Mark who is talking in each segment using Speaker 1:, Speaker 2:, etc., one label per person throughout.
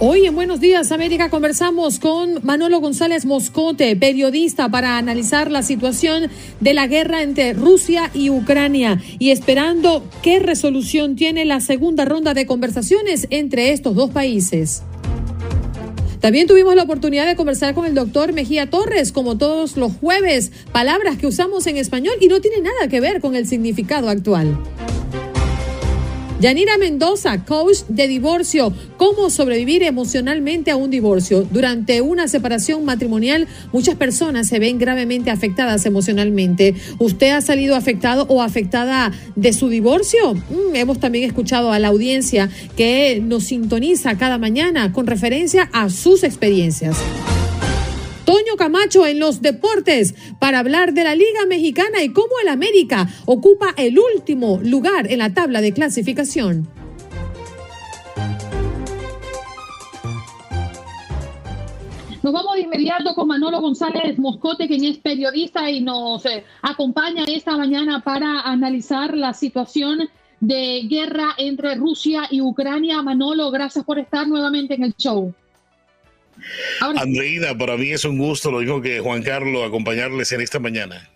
Speaker 1: Hoy en Buenos Días América conversamos con Manolo González Moscote, periodista, para analizar la situación de la guerra entre Rusia y Ucrania y esperando qué resolución tiene la segunda ronda de conversaciones entre estos dos países. También tuvimos la oportunidad de conversar con el doctor Mejía Torres, como todos los jueves, palabras que usamos en español y no tiene nada que ver con el significado actual. Yanira Mendoza, coach de divorcio, cómo sobrevivir emocionalmente a un divorcio. Durante una separación matrimonial, muchas personas se ven gravemente afectadas emocionalmente. ¿Usted ha salido afectado o afectada de su divorcio? Mm, hemos también escuchado a la audiencia que nos sintoniza cada mañana con referencia a sus experiencias. Toño Camacho en los deportes para hablar de la Liga Mexicana y cómo el América ocupa el último lugar en la tabla de clasificación. Nos vamos de inmediato con Manolo González Moscote, quien es periodista y nos eh, acompaña esta mañana para analizar la situación de guerra entre Rusia y Ucrania. Manolo, gracias por estar nuevamente en el show.
Speaker 2: Andreina, para mí es un gusto, lo dijo que Juan Carlos, acompañarles en esta mañana.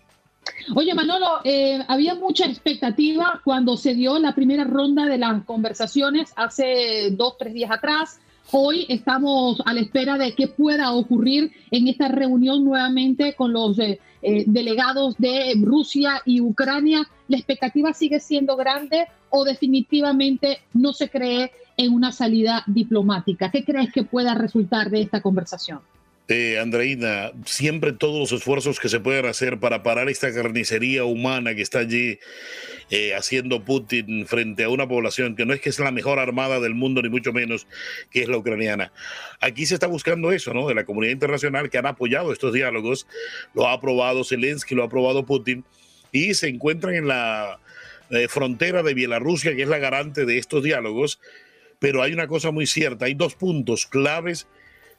Speaker 1: Oye, Manolo, eh, había mucha expectativa cuando se dio la primera ronda de las conversaciones hace dos, tres días atrás. Hoy estamos a la espera de qué pueda ocurrir en esta reunión nuevamente con los eh, eh, delegados de Rusia y Ucrania. ¿La expectativa sigue siendo grande o definitivamente no se cree en una salida diplomática? ¿Qué crees que pueda resultar de esta conversación?
Speaker 2: Eh, Andreina, siempre todos los esfuerzos que se puedan hacer para parar esta carnicería humana que está allí eh, haciendo Putin frente a una población que no es que es la mejor armada del mundo, ni mucho menos que es la ucraniana. Aquí se está buscando eso, ¿no? De la comunidad internacional que han apoyado estos diálogos, lo ha aprobado Zelensky, lo ha aprobado Putin, y se encuentran en la eh, frontera de Bielorrusia, que es la garante de estos diálogos, pero hay una cosa muy cierta, hay dos puntos claves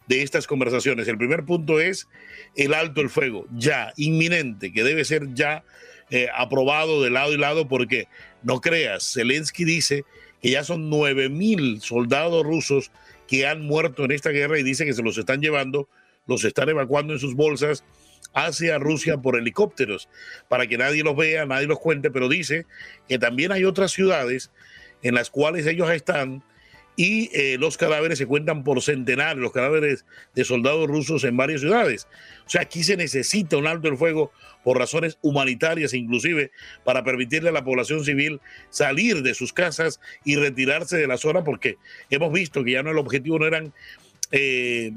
Speaker 2: de estas conversaciones. El primer punto es el alto el fuego, ya, inminente, que debe ser ya eh, aprobado de lado y lado, porque no creas, Zelensky dice que ya son 9 mil soldados rusos que han muerto en esta guerra y dice que se los están llevando, los están evacuando en sus bolsas hacia Rusia por helicópteros, para que nadie los vea, nadie los cuente, pero dice que también hay otras ciudades en las cuales ellos están y eh, los cadáveres se cuentan por centenares, los cadáveres de soldados rusos en varias ciudades. O sea, aquí se necesita un alto el fuego por razones humanitarias, inclusive para permitirle a la población civil salir de sus casas y retirarse de la zona, porque hemos visto que ya no el objetivo no eran eh,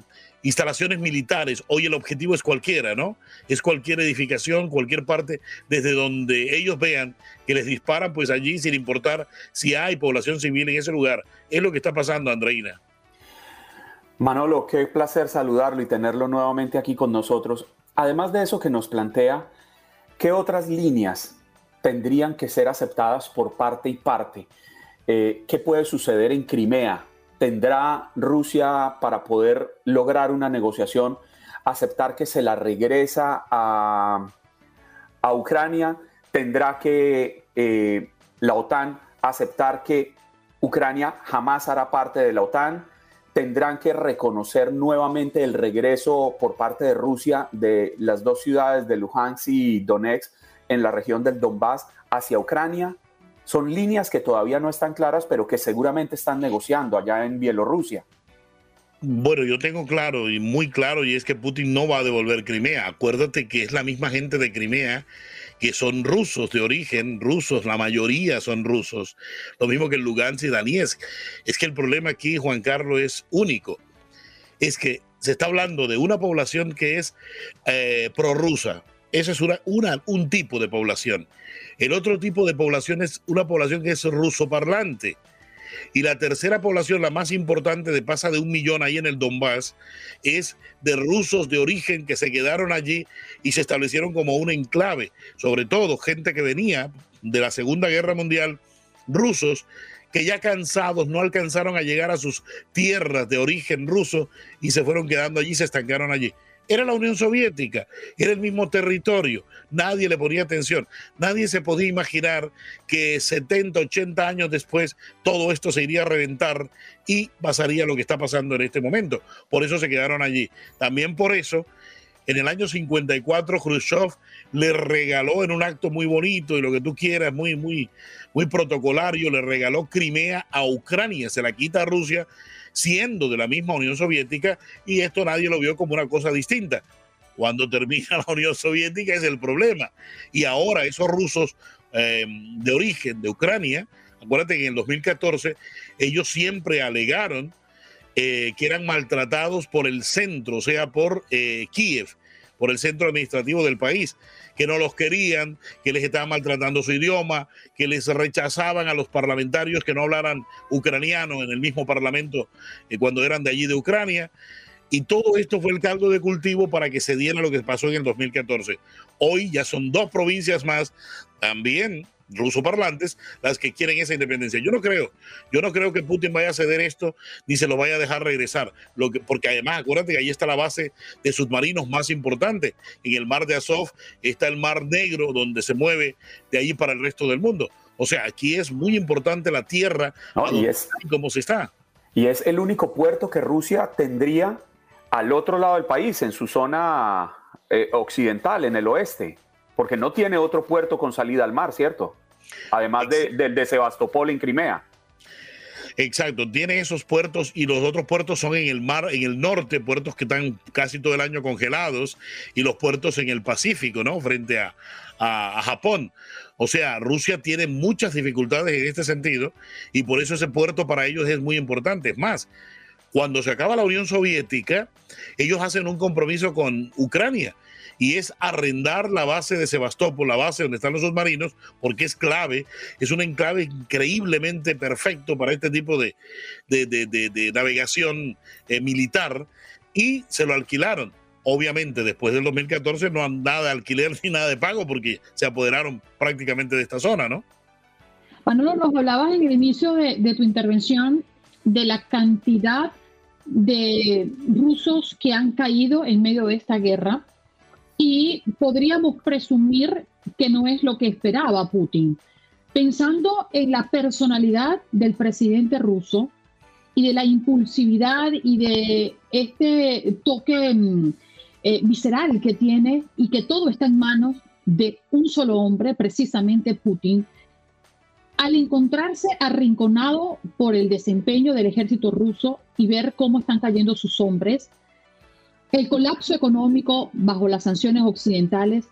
Speaker 2: instalaciones militares. Hoy el objetivo es cualquiera, ¿no? Es cualquier edificación, cualquier parte desde donde ellos vean que les disparan, pues allí, sin importar si hay población civil en ese lugar. Es lo que está pasando, Andreina.
Speaker 3: Manolo, qué placer saludarlo y tenerlo nuevamente aquí con nosotros. Además de eso que nos plantea, ¿qué otras líneas tendrían que ser aceptadas por parte y parte? Eh, ¿Qué puede suceder en Crimea? ¿Tendrá Rusia para poder lograr una negociación, aceptar que se la regresa a, Ucrania? ¿Tendrá que eh, la OTAN aceptar que Ucrania jamás hará parte de la OTAN? ¿Tendrán que reconocer nuevamente el regreso por parte de Rusia de las dos ciudades de Luhansk y Donetsk en la región del Donbass hacia Ucrania? Son líneas que todavía no están claras, pero que seguramente están negociando allá en Bielorrusia.
Speaker 2: Bueno, yo tengo claro y muy claro, y es que Putin no va a devolver Crimea. Acuérdate que es la misma gente de Crimea que son rusos de origen, rusos, la mayoría son rusos. Lo mismo que el Lugansk y. Es que el problema aquí, Juan Carlos, es único. Es que se está hablando de una población que es eh, prorrusa, Ese es una, un tipo de población. El otro tipo de población es una población que es ruso parlante. Y la tercera población, la más importante, de pasa de un millón ahí en el Donbass, es de rusos de origen que se quedaron allí y se establecieron como un enclave. Sobre todo gente que venía de la Segunda Guerra Mundial, rusos que ya cansados no alcanzaron a llegar a sus tierras de origen ruso y se fueron quedando allí, se estancaron allí. Era la Unión Soviética, era el mismo territorio, nadie le ponía atención, nadie se podía imaginar que 70, 80 años después todo esto se iría a reventar y pasaría lo que está pasando en este momento. Por eso se quedaron allí. También por eso, en el año 54, Khrushchev le regaló en un acto muy bonito y lo que tú quieras, muy, muy, muy protocolario, le regaló Crimea a Ucrania, se la quita a Rusia siendo de la misma Unión Soviética y esto nadie lo vio como una cosa distinta. Cuando termina la Unión Soviética es el problema. Y ahora esos rusos em, de origen de Ucrania, acuérdate que en el 2014 ellos siempre alegaron eh, que eran maltratados por el centro, o sea, por eh, Kiev, por el centro administrativo del país que no los querían, que les estaban maltratando su idioma, que les rechazaban a los parlamentarios que no hablaran ucraniano en el mismo parlamento eh, cuando eran de allí de Ucrania. Y todo esto fue el caldo de cultivo para que se diera lo que pasó en el 2014. Hoy ya son dos provincias más, también rusoparlantes las que quieren esa independencia. Yo no creo, yo no creo que Putin vaya a ceder esto ni se lo vaya a dejar regresar, lo que, porque además acuérdate que ahí está la base de submarinos más importante. En el mar de Azov está el mar Negro donde se mueve de ahí para el resto del mundo. O sea, aquí es muy importante la tierra
Speaker 3: y es,
Speaker 2: cómo se está.
Speaker 3: Y es el único puerto que Rusia tendría al otro lado del país, en su zona eh, occidental, en el oeste porque no tiene otro puerto con salida al mar, ¿cierto? Además del de Sebastopol en Crimea.
Speaker 2: Exacto, tiene esos puertos y los otros puertos son en el mar, en el norte, puertos que están casi todo el año congelados y los puertos en el Pacífico, ¿no? Frente a, a, Japón. O sea, Rusia tiene muchas dificultades en este sentido y por eso ese puerto para ellos es muy importante. Es más, cuando se acaba la Unión Soviética, ellos hacen un compromiso con Ucrania y es arrendar la base de Sebastopol, la base donde están los submarinos, porque es clave, es un enclave increíblemente perfecto para este tipo de, de, navegación eh, militar, y se lo alquilaron. Obviamente, después del 2014 no han nada de alquiler ni nada de pago porque se apoderaron prácticamente de esta zona, ¿no?
Speaker 4: Manolo, nos hablabas en el inicio de tu intervención de la cantidad de rusos que han caído en medio de esta guerra y podríamos presumir que no es lo que esperaba Putin. Pensando en la personalidad del presidente ruso y de la impulsividad y de este toque mm, eh, visceral que tiene y que todo está en manos de un solo hombre, precisamente Putin, al encontrarse arrinconado por el desempeño del ejército ruso y ver cómo están cayendo sus hombres, el colapso económico bajo las sanciones occidentales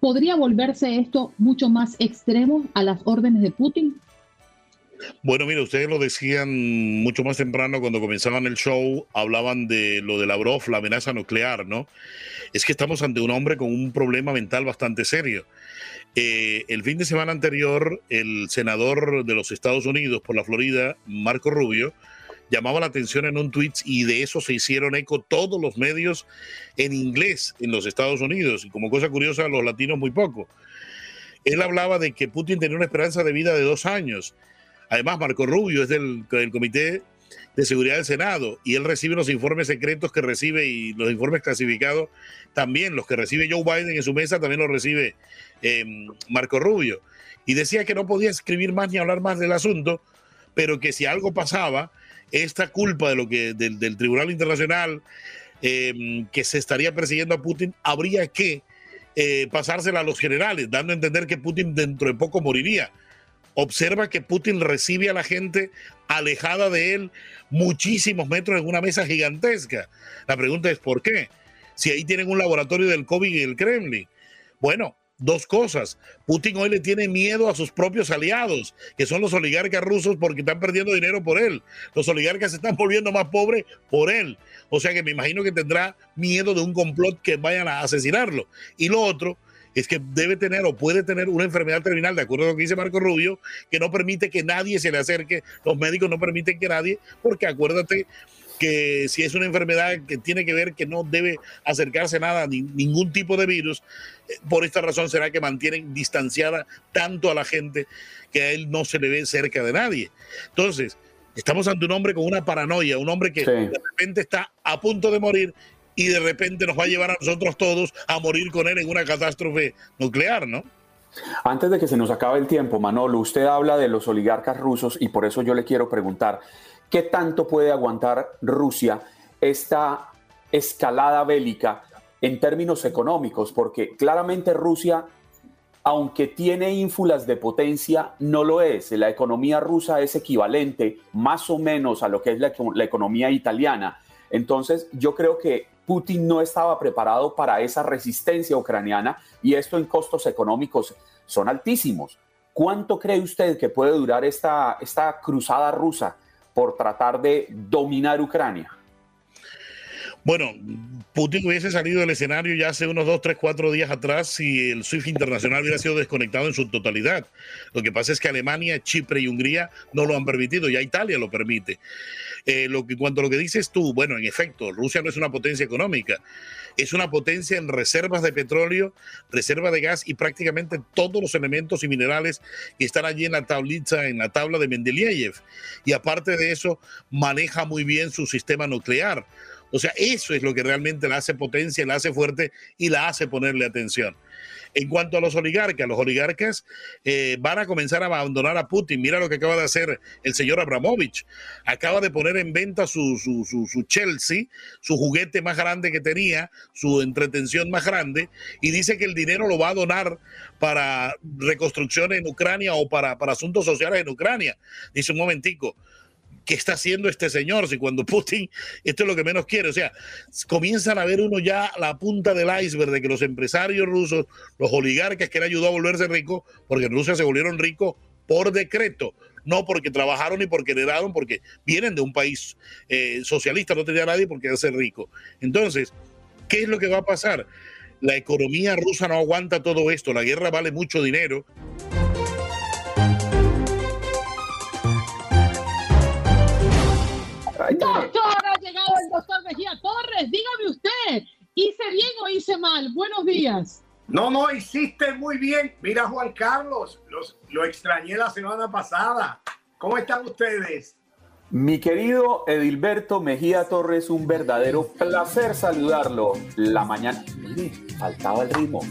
Speaker 4: podría volverse esto mucho más extremo a las órdenes de Putin.
Speaker 2: Bueno, mira, ustedes lo decían mucho más temprano cuando comenzaban el show, hablaban de lo de Lavrov, la amenaza nuclear, ¿no? Es que estamos ante un hombre con un problema mental bastante serio. Eh, el fin de semana anterior, el senador de los Estados Unidos por la Florida, Marco Rubio, llamaba la atención en un tweet y de eso se hicieron eco todos los medios en inglés en los Estados Unidos. Y como cosa curiosa, los latinos muy poco. Él hablaba de que Putin tenía una esperanza de vida de dos años. Además, Marco Rubio es del, Comité de Seguridad del Senado y él recibe los informes secretos que recibe y los informes clasificados también, los que recibe Joe Biden en su mesa, también los recibe em, Marco Rubio. Y decía que no podía escribir más ni hablar más del asunto, pero que si algo pasaba, esta culpa de lo que del, Tribunal Internacional em, que se estaría persiguiendo a Putin, habría que eh, pasársela a los generales, dando a entender que Putin dentro de poco moriría. Observa que Putin recibe a la gente alejada de él muchísimos metros en una mesa gigantesca. La pregunta es ¿por qué? Si ahí tienen un laboratorio del COVID y el Kremlin. Bueno, dos cosas. Putin hoy le tiene miedo a sus propios aliados, que son los oligarcas rusos, porque están perdiendo dinero por él. Los oligarcas se están volviendo más pobres por él. O sea que me imagino que tendrá miedo de un complot que vayan a asesinarlo. Y lo otro es que debe tener o puede tener una enfermedad terminal, de acuerdo a lo que dice Marco Rubio, que no permite que nadie se le acerque, los médicos no permiten que nadie, porque acuérdate que si es una enfermedad que tiene que ver que no debe acercarse nada, ni, ningún tipo de virus, eh, por esta razón será que mantienen distanciada tanto a la gente que a él no se le ve cerca de nadie. Entonces, estamos ante un hombre con una paranoia, un hombre que de repente está a punto de morir y de repente nos va a llevar a nosotros todos a morir con él en una catástrofe nuclear, ¿no?
Speaker 3: Antes de que se nos acabe el tiempo, Manolo, usted habla de los oligarcas rusos y por eso yo le quiero preguntar, ¿qué tanto puede aguantar Rusia esta escalada bélica en términos económicos? Porque claramente Rusia, aunque tiene ínfulas de potencia, no lo es. La economía rusa es equivalente más o menos a lo que es la, economía italiana. Entonces, yo creo que Putin no estaba preparado para esa resistencia ucraniana y esto en costos económicos son altísimos. ¿Cuánto cree usted que puede durar esta, esta cruzada rusa por tratar de dominar Ucrania?
Speaker 2: Bueno, Putin hubiese salido del escenario ya hace unos dos, tres, cuatro días atrás si el SWIFT internacional hubiera sido desconectado en su totalidad. Lo que pasa es que Alemania, Chipre y Hungría no lo han permitido, ya Italia lo permite. Eh, lo que, cuanto a lo que dices tú, bueno, en efecto, Rusia no es una potencia económica, es una potencia en reservas de petróleo, reserva de gas y prácticamente todos los elementos y minerales que están allí en la tablita, en la tabla de Mendeleev. Y aparte de eso, maneja muy bien su sistema nuclear. O sea, eso es lo que realmente la hace potencia, la hace fuerte y la hace ponerle atención. En cuanto a los oligarcas, los oligarcas eh, van a comenzar a abandonar a Putin. Mira lo que acaba de hacer el señor Abramovich. Acaba de poner en venta su, su, su, Chelsea, su juguete más grande que tenía, su entretención más grande, y dice que el dinero lo va a donar para reconstrucción en Ucrania o para, para asuntos sociales en Ucrania. Dice un momentico, ¿qué está haciendo este señor? Si cuando Putin, esto es lo que menos quiere. O sea, comienzan a ver uno ya la punta del iceberg de que los empresarios rusos, los oligarcas que le ayudó a volverse ricos, porque en Rusia se volvieron ricos por decreto, no porque trabajaron ni porque heredaron, porque vienen de un país eh, socialista, no tenía nadie por ser rico. Entonces, ¿qué es lo que va a pasar? La economía rusa no aguanta todo esto, la guerra vale mucho dinero.
Speaker 4: Doctor, ha llegado el doctor Mejía Torres. Dígame usted, ¿hice bien o hice mal? Buenos días.
Speaker 5: No, no, hiciste muy bien. Mira, Juan Carlos, los, lo extrañé la semana pasada. ¿Cómo están ustedes?
Speaker 3: Mi querido Edilberto Mejía Torres, un verdadero placer saludarlo. La mañana. Mire, faltaba el ritmo.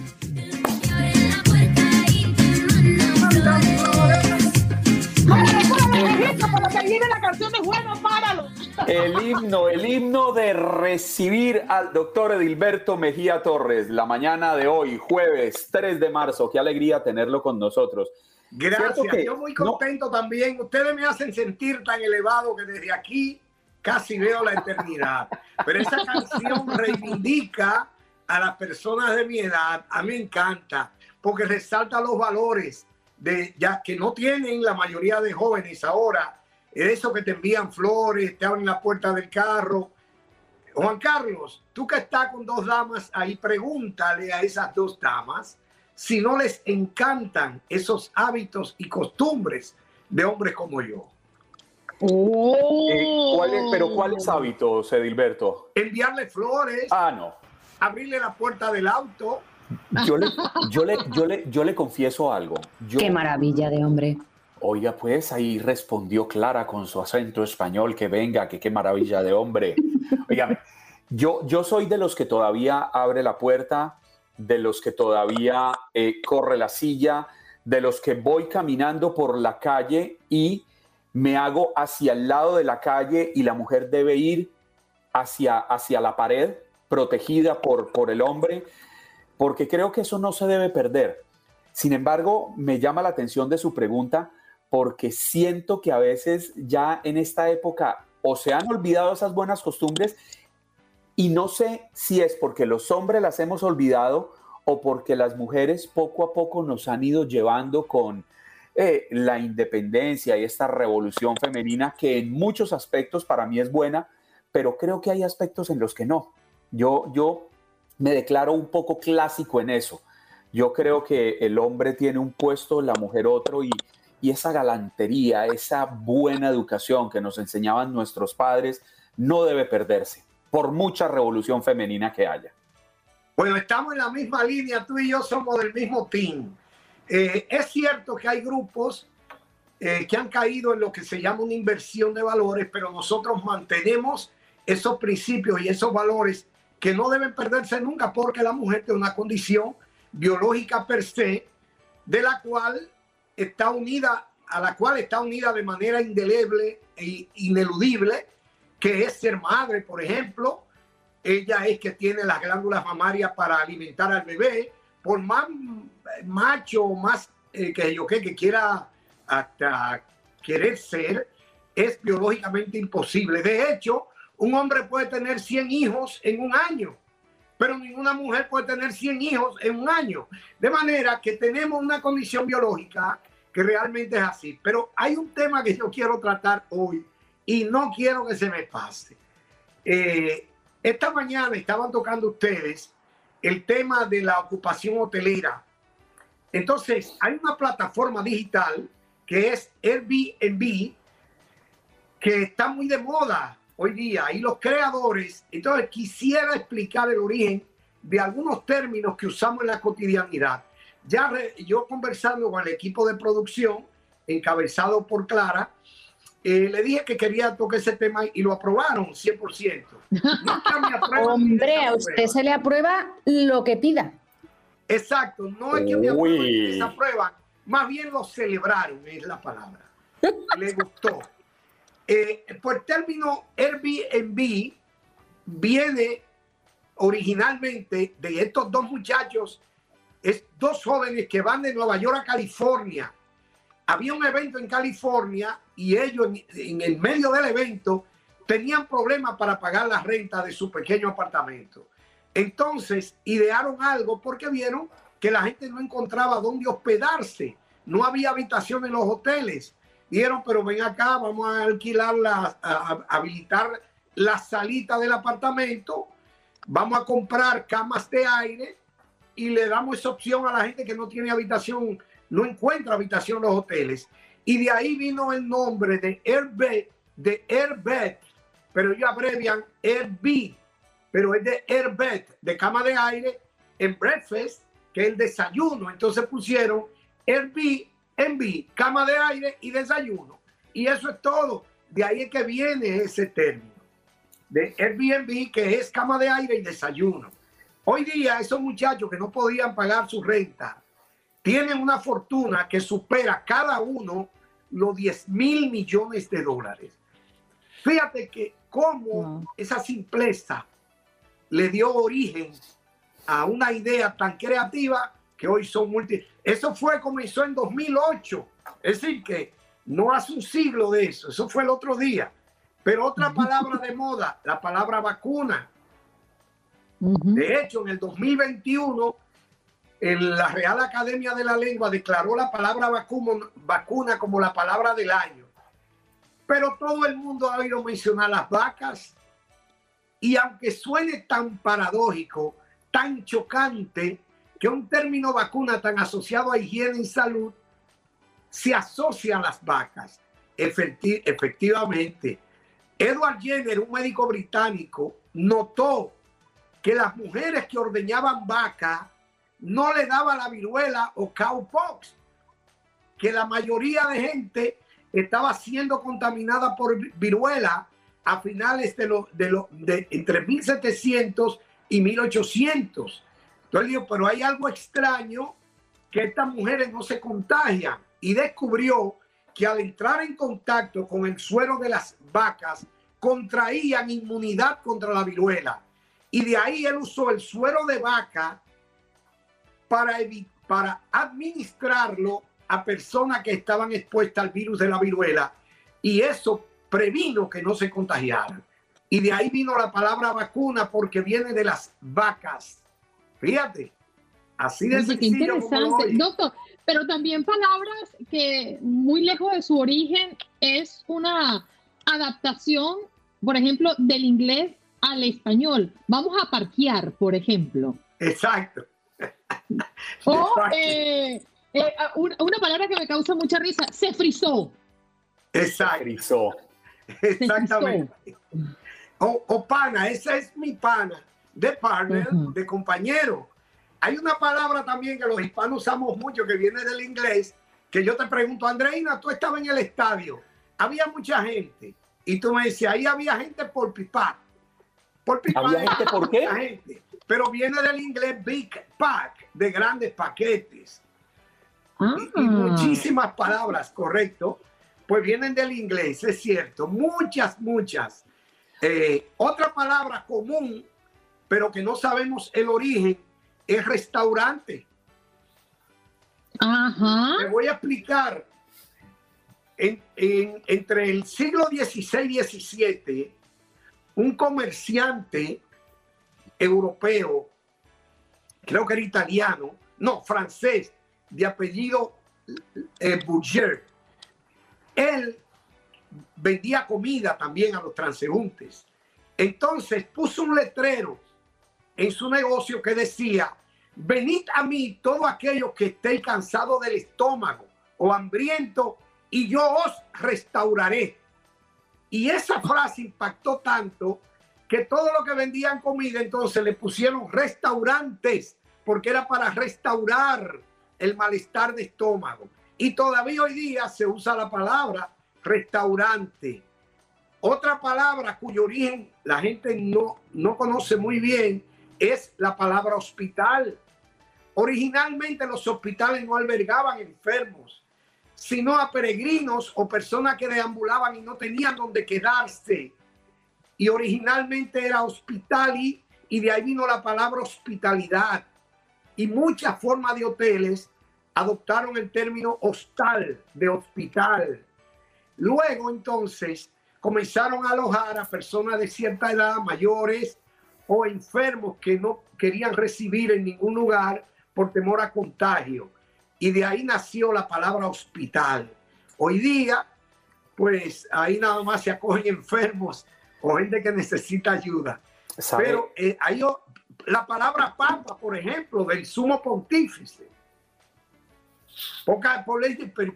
Speaker 3: El himno, el himno de recibir al doctor Edilberto Mejía Torres la mañana de hoy, jueves 3 de marzo. Qué alegría tenerlo con nosotros.
Speaker 5: Gracias, yo muy contento también. Ustedes me hacen sentir tan elevado que desde aquí casi veo la eternidad. Pero esa canción reivindica a las personas de mi edad. A mí me encanta porque resalta los valores de ya que no tienen la mayoría de jóvenes ahora, eso que te envían flores, te abren la puerta del carro. Juan Carlos, tú que estás con dos damas ahí, pregúntale a esas dos damas si no les encantan esos hábitos y costumbres de hombres como yo.
Speaker 3: Oh. Eh, pero ¿cuáles hábitos, Edilberto?
Speaker 5: Enviarle flores.
Speaker 3: Ah, no.
Speaker 5: Abrirle la puerta del auto
Speaker 3: yo le, yo le, yo le, yo le confieso algo.
Speaker 6: Qué maravilla de hombre.
Speaker 3: Oiga, pues ahí respondió Clara con su acento español, que venga, que qué maravilla de hombre. Oiga, yo, yo soy de los que todavía abre la puerta, de los que todavía eh, corre la silla, de los que voy caminando por la calle y me hago hacia el lado de la calle y la mujer debe ir hacia, hacia la pared, protegida por, por el hombre porque creo que eso no se debe perder. Sin embargo, me llama la atención de su pregunta porque siento que a veces ya en esta época o se han olvidado esas buenas costumbres y no sé si es porque los hombres las hemos olvidado o porque las mujeres poco a poco nos han ido llevando con eh, la independencia y esta revolución femenina que en muchos aspectos para mí es buena, pero creo que hay aspectos en los que no. Yo, yo me declaro un poco clásico en eso. Yo creo que el hombre tiene un puesto, la mujer otro, y, y esa galantería, esa buena educación que nos enseñaban nuestros padres, no debe perderse, por mucha revolución femenina que haya.
Speaker 5: Bueno, estamos en la misma línea, tú y yo somos del mismo team. Eh, es cierto que hay grupos eh, que han caído en lo que se llama una inversión de valores, pero nosotros mantenemos esos principios y esos valores que no deben perderse nunca porque la mujer tiene una condición biológica per se de la cual está unida a la cual está unida de manera indeleble e ineludible, que es ser madre, por ejemplo. Ella es que tiene las glándulas mamarias para alimentar al bebé. Por más macho más eh, que yo que, que quiera hasta querer ser, es biológicamente imposible. De hecho, un hombre puede tener 100 hijos en un año, pero ninguna mujer puede tener 100 hijos en un año. De manera que tenemos una condición biológica que realmente es así. Pero hay un tema que yo quiero tratar hoy y no quiero que se me pase. Eh, esta mañana estaban tocando ustedes el tema de la ocupación hotelera. Entonces, hay una plataforma digital que es Airbnb, que está muy de moda hoy día. Y los creadores, entonces quisiera explicar el origen de algunos términos que usamos en la cotidianidad. Ya yo conversando con el equipo de producción, encabezado por Clara, eh, le dije que quería tocar ese tema y lo aprobaron 100%.
Speaker 7: Hombre, a usted se le aprueba lo que pida.
Speaker 5: Exacto, no es que me aprueben esa prueba, más bien lo celebraron, es la palabra. Le gustó. Eh, por término Airbnb viene originalmente de estos dos muchachos, es dos jóvenes que van de Nueva York a California. Había un evento en California y ellos en, el medio del evento tenían problemas para pagar la renta de su pequeño apartamento. Entonces idearon algo porque vieron que la gente no encontraba dónde hospedarse. No había habitación en los hoteles. Dijeron, pero ven acá, vamos a alquilar, la, a, habilitar la salita del apartamento, vamos a comprar camas de aire y le damos esa opción a la gente que no tiene habitación, no encuentra habitación en los hoteles. Y de ahí vino el nombre de Airbed, de Airbed, pero ellos abrevian Airbnb, pero es de Airbed, de cama de aire, en breakfast, que es el desayuno. Entonces pusieron Airbnb, cama de aire y desayuno. Y eso es todo. De ahí es que viene ese término de Airbnb, que es cama de aire y desayuno. Hoy día esos muchachos que no podían pagar su renta tienen una fortuna que supera cada uno los 10 mil millones de dólares. Fíjate que cómo esa simpleza le dio origen a una idea tan creativa que hoy son multi. Eso fue, comenzó en 2008. Es decir, que no hace un siglo de eso. Eso fue el otro día. Pero otra palabra de moda, la palabra vacuna. De hecho, en el 2021, en la Real Academia de la Lengua declaró la palabra vacuna, vacuna como la palabra del año. Pero todo el mundo ha oído mencionar las vacas. Y aunque suene tan paradójico, tan chocante, que un término vacuna tan asociado a higiene y salud se asocia a las vacas. efectivamente, Edward Jenner, un médico británico, notó que las mujeres que ordeñaban vaca no le daba la viruela o cowpox, que la mayoría de gente estaba siendo contaminada por viruela a finales de los de, lo, de entre 1700 y 1800. Entonces dijo, pero hay algo extraño que estas mujeres no se contagian y descubrió que al entrar en contacto con el suero de las vacas contraían inmunidad contra la viruela. Y de ahí él usó el suero de vaca para, para administrarlo a personas que estaban expuestas al virus de la viruela. Y eso previno que no se contagiaran. Y de ahí vino la palabra vacuna porque viene de las vacas. Fíjate, así de sencillo.
Speaker 4: Interesante, doctor. Pero también palabras que muy lejos de su origen es una adaptación, por ejemplo, del inglés al español. Vamos a parquear, por ejemplo.
Speaker 5: Exacto.
Speaker 4: O eh, eh, una palabra que me causa mucha risa, se frizó.
Speaker 5: Exacto. Se frizó. Exactamente. O, pana, esa es mi pana, de partner, de compañero. Hay una palabra también que los hispanos usamos mucho que viene del inglés, que yo te pregunto, Andreina, tú estabas en el estadio, había mucha gente, y tú me decías, ahí había gente por pipa.
Speaker 3: Por pipa. ¿Había gente por qué?
Speaker 5: Gente. Pero viene del inglés big pack, de grandes paquetes. Y, ah. muchísimas palabras, correcto, pues vienen del inglés, es cierto, muchas, muchas. Eh, otra palabra común, pero que no sabemos el origen, es restaurante.
Speaker 4: Ajá.
Speaker 5: Voy a explicar. entre el siglo XVI y XVII, un comerciante europeo, creo que era italiano, no, francés, de apellido eh, él vendía comida también a los transeúntes. Entonces puso un letrero en su negocio que decía, venid a mí todo aquello que esté cansado del estómago o hambriento y yo os restauraré. Y esa frase impactó tanto que todo lo que vendían comida entonces le pusieron restaurantes porque era para restaurar el malestar de estómago. Y todavía hoy día se usa la palabra restaurante. Otra palabra cuyo origen la gente no, no conoce muy bien es la palabra hospital. Originalmente los hospitales no albergaban enfermos, sino a peregrinos o personas que deambulaban y no tenían donde quedarse. Y originalmente era hospital y de ahí vino la palabra hospitalidad. Y muchas formas de hoteles adoptaron el término hostal, de hospital. Luego entonces comenzaron a alojar a personas de cierta edad, mayores, o enfermos que no querían recibir en ningún lugar por temor a contagio. Y de ahí nació la palabra hospital. Hoy día, pues ahí nada más se acogen enfermos o gente que necesita ayuda. Pero eh, hay la palabra papa, por ejemplo, del sumo pontífice. Poca por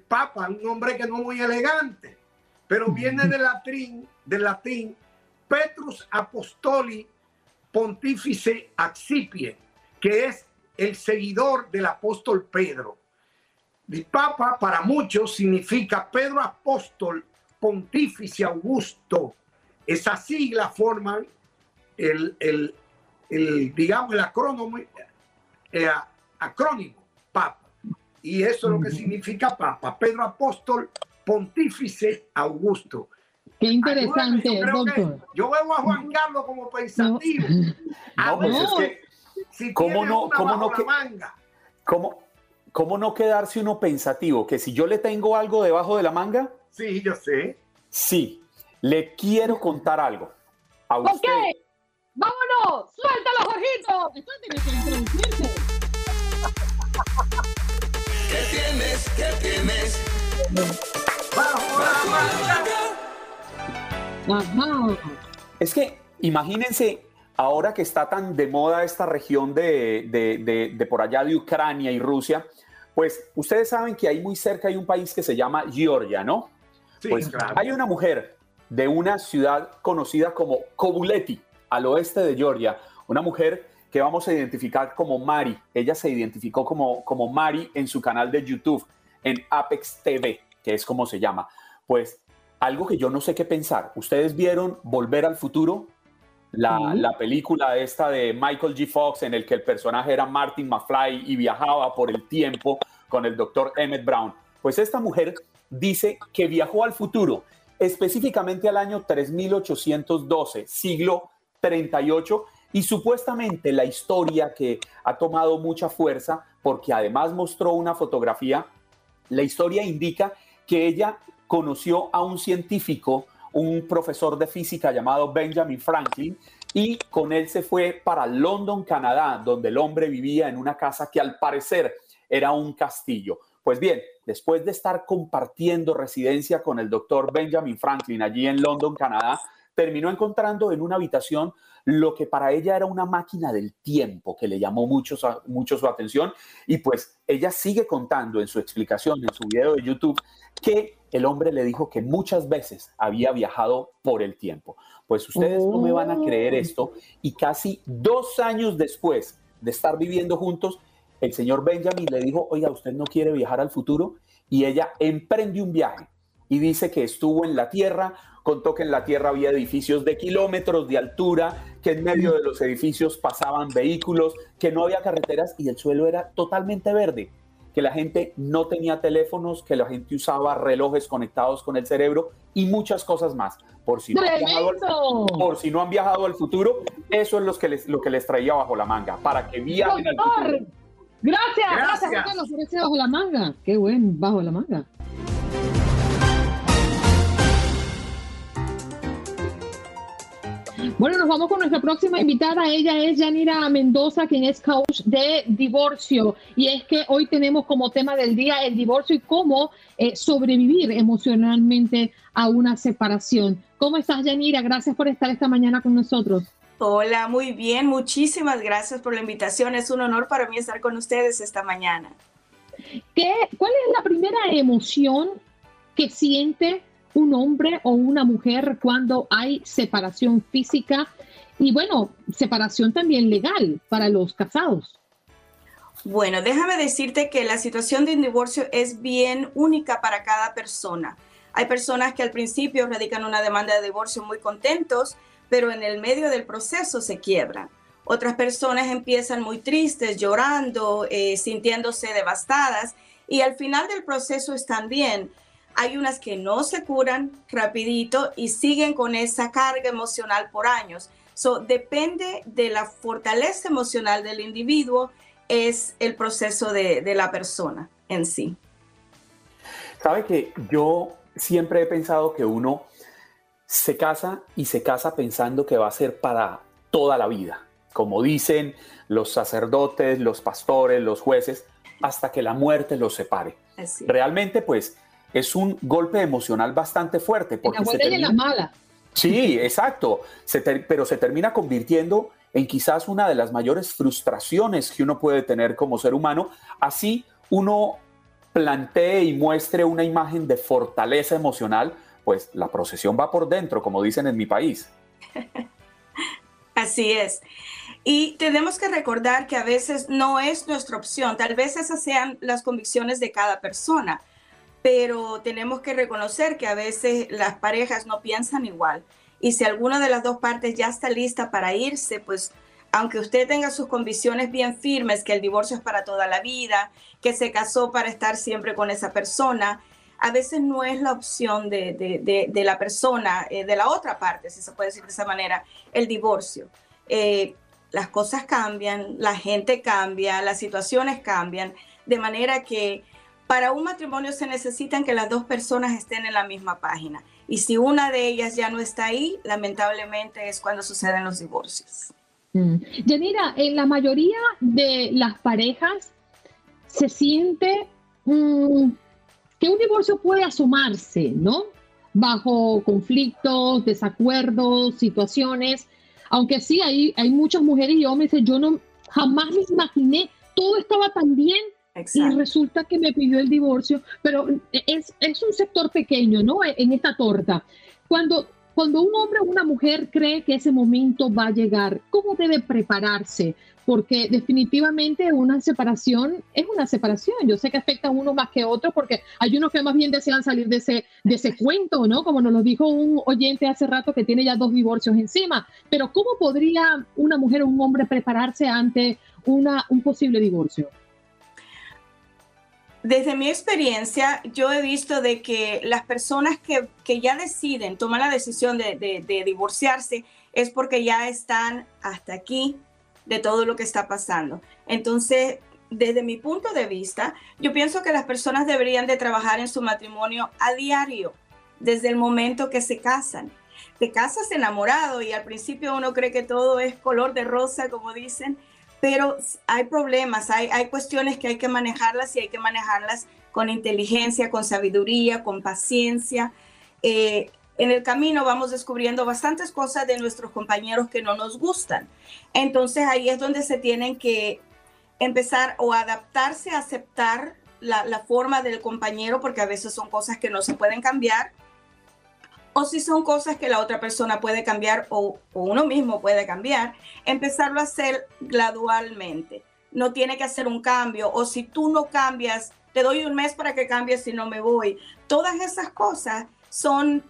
Speaker 5: papa, un nombre que no es muy elegante, pero viene del latín, del latín Petrus Apostoli Pontífice Accipie, que es el seguidor del apóstol Pedro. El Papa para muchos significa Pedro Apóstol Pontífice Augusto. Esa sigla forman el, el, digamos, el acrónimo, eh, acrónimo Papa. Y eso es lo que significa Papa, Pedro Apóstol Pontífice Augusto.
Speaker 4: Qué interesante, yo, doctor.
Speaker 5: yo veo a Juan Carlos como pensativo. No, pues
Speaker 3: es que, si ¿cómo no, cómo no, que, manga. ¿cómo, ¿Cómo no quedarse uno pensativo? Que si yo le tengo algo debajo de la manga.
Speaker 5: Sí, yo sé.
Speaker 3: Sí, le quiero contar algo. A usted.
Speaker 4: Ok, vámonos, suéltalo, Jorgito. Esto tiene que introducirse. ¿Qué tienes? ¿Qué tienes?
Speaker 3: Bajo la manga. Es que imagínense ahora que está tan de moda esta región de, por allá de Ucrania y Rusia, pues ustedes saben que ahí muy cerca hay un país que se llama Georgia, ¿no? Sí, pues claro. hay una mujer de una ciudad conocida como Kobuleti, al oeste de Georgia, una mujer que vamos a identificar como Mari. Ella se identificó como, como Mari en su canal de YouTube, en Apex TV, que es como se llama. Pues algo que yo no sé qué pensar. ¿Ustedes vieron Volver al Futuro? La, la, película esta de Michael G. Fox en el que el personaje era Martin McFly y viajaba por el tiempo con el doctor Emmett Brown. Pues esta mujer dice que viajó al futuro, específicamente al año 3812, siglo 38, y supuestamente la historia que ha tomado mucha fuerza, porque además mostró una fotografía, la historia indica que ella conoció a un científico, un profesor de física llamado Benjamin Franklin, y con él se fue para London, Canadá, donde el hombre vivía en una casa que al parecer era un castillo. Pues bien, después de estar compartiendo residencia con el doctor Benjamin Franklin allí en London, Canadá, terminó encontrando en una habitación lo que para ella era una máquina del tiempo que le llamó mucho, su atención y pues ella sigue contando en su explicación, en su video de YouTube, que el hombre le dijo que muchas veces había viajado por el tiempo. Pues ustedes no me van a creer esto y casi dos años después de estar viviendo juntos, el señor Benjamin le dijo, oiga, ¿usted no quiere viajar al futuro? Y ella emprende un viaje y dice que estuvo en la Tierra, contó que en la Tierra había edificios de kilómetros de altura, que en medio de los edificios pasaban vehículos, que no había carreteras y el suelo era totalmente verde, que la gente no tenía teléfonos, que la gente usaba relojes conectados con el cerebro y muchas cosas más. Por si no, han viajado, al, por si no han viajado al futuro, eso es lo que les, lo que les traía bajo la manga, para que viajen al futuro.
Speaker 4: Gracias, gracias, gracias. bajo la manga. Qué buen bajo la manga. Bueno, nos vamos con nuestra próxima invitada. Ella es Yanira Mendoza, quien es coach de divorcio. Y es que hoy tenemos como tema del día el divorcio y cómo eh, sobrevivir emocionalmente a una separación. ¿Cómo estás, Yanira? Gracias por estar esta mañana con nosotros.
Speaker 8: Hola, muy bien. Muchísimas gracias por la invitación. Es un honor para mí estar con ustedes esta mañana.
Speaker 4: ¿Qué, ¿Cuál es la primera emoción que siente un hombre o una mujer cuando hay separación física y bueno, separación también legal para los casados.
Speaker 8: Bueno, déjame decirte que la situación de un divorcio es bien única para cada persona. Hay personas que al principio radican una demanda de divorcio muy contentos, pero en el medio del proceso se quiebran. Otras personas empiezan muy tristes, llorando, eh, sintiéndose devastadas y al final del proceso están bien, hay unas que no se curan rapidito y siguen con esa carga emocional por años. So, depende de la fortaleza emocional del individuo, es el proceso de, de la persona en sí.
Speaker 3: Sabe que yo siempre he pensado que uno se casa y se casa pensando que va a ser para toda la vida, como dicen los sacerdotes, los pastores, los jueces, hasta que la muerte los separe. Realmente, pues, es un golpe emocional bastante fuerte.
Speaker 4: Porque la buena y la mala.
Speaker 3: Sí, exacto. pero se termina convirtiendo en quizás una de las mayores frustraciones que uno puede tener como ser humano. Así uno plantee y muestre una imagen de fortaleza emocional, pues la procesión va por dentro, como dicen en mi país.
Speaker 8: Así es. Y tenemos que recordar que a veces no es nuestra opción, tal vez esas sean las convicciones de cada persona pero tenemos que reconocer que a veces las parejas no piensan igual. Y si alguna de las dos partes ya está lista para irse, pues aunque usted tenga sus convicciones bien firmes, que el divorcio es para toda la vida, que se casó para estar siempre con esa persona, a veces no es la opción de, la persona, eh, de la otra parte, si se puede decir de esa manera, el divorcio. Eh, las cosas cambian, la gente cambia, las situaciones cambian, de manera que para un matrimonio se necesitan que las dos personas estén en la misma página. Y si una de ellas ya no está ahí, lamentablemente es cuando suceden los divorcios.
Speaker 4: Mm. En la mayoría de las parejas se siente mm, que un divorcio puede asomarse, ¿no? Bajo conflictos, desacuerdos, situaciones. Aunque sí, hay, hay muchas mujeres y hombres que yo no jamás me imaginé, todo estaba tan bien y resulta que me pidió el divorcio, pero es, es, un sector pequeño, ¿no? En esta torta. Cuando, cuando un hombre o una mujer cree que ese momento va a llegar, ¿cómo debe prepararse? Porque definitivamente una separación es una separación. Yo sé que afecta a uno más que a otro porque hay unos que más bien desean salir de ese, de ese cuento, ¿no? Como nos lo dijo un oyente hace rato que tiene ya dos divorcios encima. Pero ¿cómo podría una mujer o un hombre prepararse ante una, un posible divorcio?
Speaker 8: Desde mi experiencia, yo he visto de que las personas que, ya deciden tomar la decisión de, divorciarse es porque ya están hasta aquí de todo lo que está pasando. Entonces, desde mi punto de vista, yo pienso que las personas deberían de trabajar en su matrimonio a diario, desde el momento que se casan. Te casas enamorado y al principio uno cree que todo es color de rosa, como dicen, pero hay problemas, hay, cuestiones que hay que manejarlas y hay que manejarlas con inteligencia, con sabiduría, con paciencia. Eh, en el camino vamos descubriendo bastantes cosas de nuestros compañeros que no nos gustan. Entonces ahí es donde se tienen que empezar o adaptarse a aceptar la, forma del compañero, porque a veces son cosas que no se pueden cambiar, o si son cosas que la otra persona puede cambiar o, uno mismo puede cambiar, empezarlo a hacer gradualmente. No tiene que hacer un cambio, o si tú no cambias, te doy un mes para que cambies si no me voy. Todas esas cosas son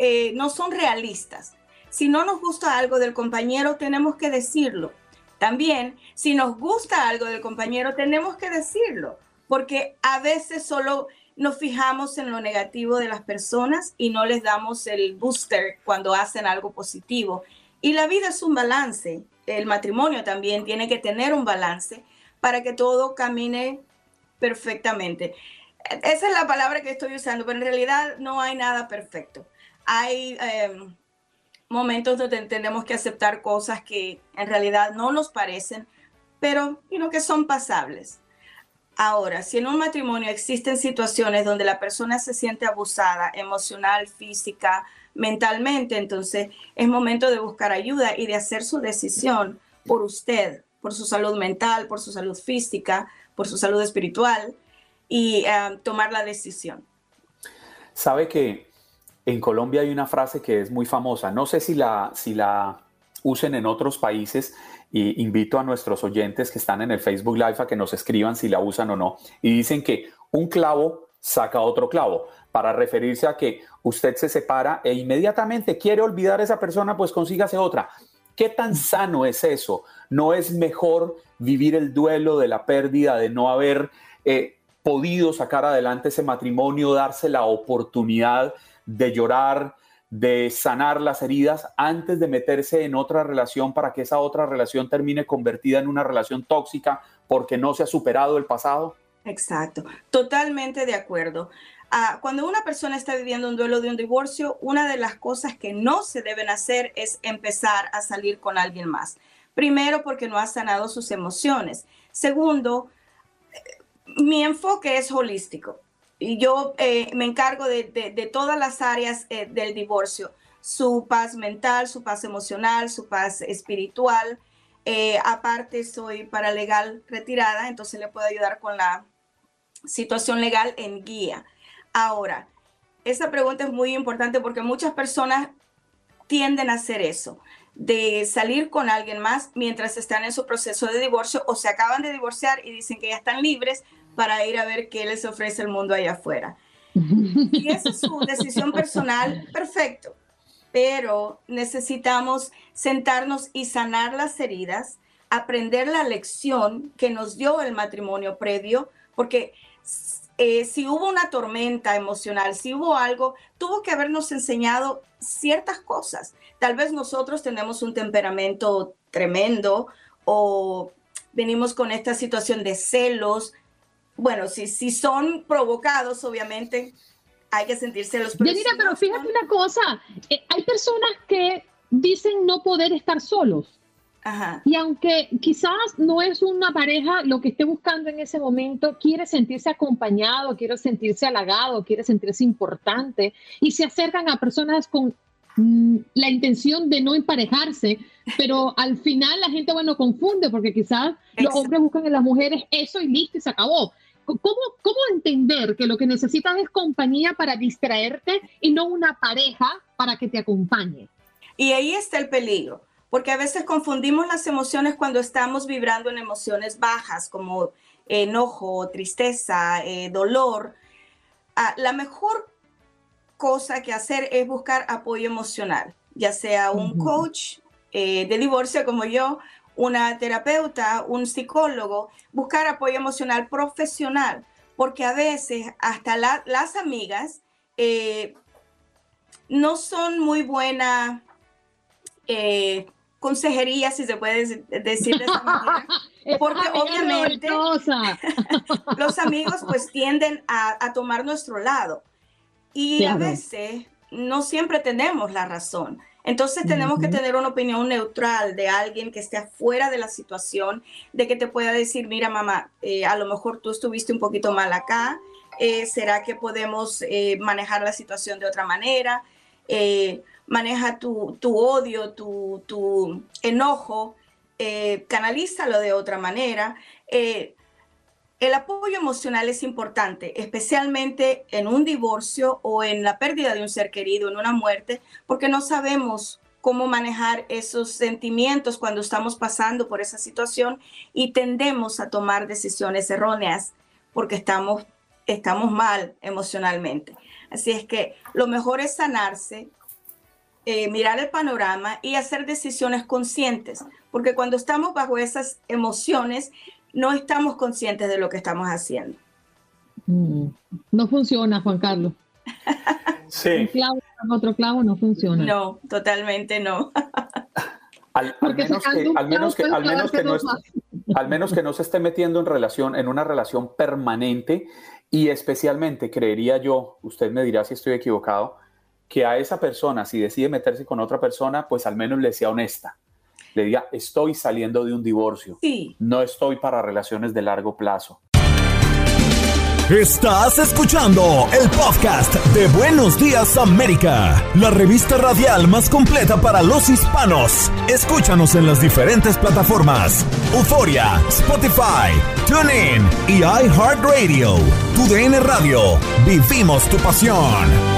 Speaker 8: eh, no son realistas. Si no nos gusta algo del compañero, tenemos que decirlo. También, si nos gusta algo del compañero, tenemos que decirlo, porque a veces solo nos fijamos en lo negativo de las personas y no les damos el booster cuando hacen algo positivo. Y la vida es un balance. El matrimonio también tiene que tener un balance para que todo camine perfectamente. Esa es la palabra que estoy usando, pero en realidad no hay nada perfecto hay em, momentos donde tenemos que aceptar cosas que en realidad no nos parecen, pero que son pasables. Ahora, si en un matrimonio existen situaciones donde la persona se siente abusada emocional, física, mentalmente, entonces es momento de buscar ayuda y de hacer su decisión por usted, por su salud mental, por su salud física, por su salud espiritual y em, tomar la decisión.
Speaker 3: Sabe que en Colombia hay una frase que es muy famosa, no sé si la, si la usen en otros países y invito a nuestros oyentes que están en el Facebook Live a que nos escriban si la usan o no. Y dicen que un clavo saca otro clavo para referirse a que usted se separa e inmediatamente quiere olvidar a esa persona, pues consígase otra. ¿Qué tan sano es eso? ¿No es mejor vivir el duelo de la pérdida, de no haber eh, podido sacar adelante ese matrimonio, darse la oportunidad de llorar, de sanar las heridas antes de meterse en otra relación para que esa otra relación termine convertida en una relación tóxica porque no se ha superado el pasado?
Speaker 8: Exacto, totalmente de acuerdo. Ah, cuando una persona está viviendo un duelo de un divorcio, una de las cosas que no se deben hacer es empezar a salir con alguien más. Primero, porque no ha sanado sus emociones. Segundo, mi enfoque es holístico yo eh, me encargo de, todas las áreas eh, del divorcio, su paz mental, su paz emocional, su paz espiritual. Eh, aparte, soy paralegal retirada, entonces le puedo ayudar con la situación legal en guía. Ahora, esa pregunta es muy importante porque muchas personas tienden a hacer eso, de salir con alguien más mientras están en su proceso de divorcio o se acaban de divorciar y dicen que ya están libres, para ir a ver qué les ofrece el mundo allá afuera. Y esa es su decisión personal, perfecto. Pero necesitamos sentarnos y sanar las heridas, aprender la lección que nos dio el matrimonio previo, porque eh, si hubo una tormenta emocional, si hubo algo, tuvo que habernos enseñado ciertas cosas. Tal vez nosotros tenemos un temperamento tremendo o venimos con esta situación de celos, bueno, si, si son provocados, obviamente hay que sentirse los
Speaker 4: Mira, pero fíjate una cosa, eh, hay personas que dicen no poder estar solos. Ajá. Y aunque quizás no es una pareja lo que esté buscando en ese momento, quiere sentirse acompañado, quiere sentirse halagado, quiere sentirse importante y se acercan a personas con mm, la intención de no emparejarse, pero al final la gente, bueno, confunde porque quizás los hombres buscan en las mujeres eso y listo y se acabó. ¿Cómo, ¿Cómo entender que lo que necesitas es compañía para distraerte y no una pareja para que te acompañe?
Speaker 8: Y ahí está el peligro, porque a veces confundimos las emociones cuando estamos vibrando en emociones bajas como enojo, tristeza, eh, dolor. Ah, la mejor cosa que hacer es buscar apoyo emocional, ya sea un coach eh, de divorcio como yo una terapeuta, un psicólogo, buscar apoyo emocional profesional, porque a veces hasta las amigas eh, no son muy buena eh, consejería, si se puede decir de esa manera, porque obviamente los amigos pues tienden a, tomar nuestro lado. Y a veces no siempre tenemos la razón. Entonces tenemos que tener una opinión neutral de alguien que esté afuera de la situación, de que te pueda decir, mira mamá, eh, a lo mejor tú estuviste un poquito mal acá, eh, ¿será que podemos eh, manejar la situación de otra manera? maneja tu, odio, tu, enojo, eh, canalízalo de otra manera. Eh, el apoyo emocional es importante, especialmente en un divorcio o en la pérdida de un ser querido, en una muerte, porque no sabemos cómo manejar esos sentimientos cuando estamos pasando por esa situación y tendemos a tomar decisiones erróneas porque estamos, estamos mal emocionalmente. Así es que lo mejor es sanarse, eh, mirar el panorama y hacer decisiones conscientes, porque cuando estamos bajo esas emociones no estamos conscientes de lo que estamos haciendo.
Speaker 4: Mm, no funciona, Juan Carlos.
Speaker 3: Sí.
Speaker 4: otro clavo no funciona.
Speaker 8: No, totalmente no.
Speaker 3: al, menos que, al menos que, al menos que no al menos que no se esté metiendo en relación, en una relación permanente y especialmente creería yo, usted me dirá si estoy equivocado, que a esa persona, si decide meterse con otra persona, pues al menos le sea honesta le diga, estoy saliendo de un divorcio. No estoy para relaciones de largo plazo.
Speaker 9: Estás escuchando el podcast de Buenos Días América, la revista radial más completa para los hispanos. Escúchanos en las diferentes plataformas: Euforia, Spotify, TuneIn y iHeartRadio. Tu DN Radio. Vivimos tu pasión.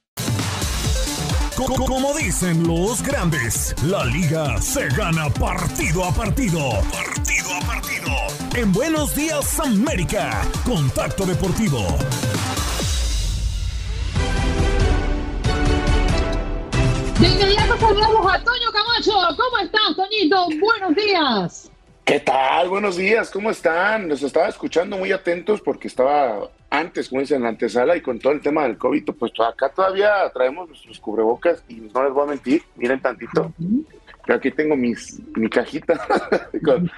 Speaker 9: Como dicen los grandes, la liga se gana partido a partido. Partido a partido. En Buenos Días América, Contacto Deportivo.
Speaker 4: De inmediato saludamos a Toño Camacho. ¿Cómo estás, Toñito? Buenos días.
Speaker 10: ¿Qué tal? Buenos días, ¿cómo están? Los estaba escuchando muy atentos porque estaba antes, como dicen, en la antesala y con todo el tema del COVID, pues acá todavía traemos nuestros cubrebocas y no les voy a mentir, miren tantito. Que aquí tengo mis, mi cajita con,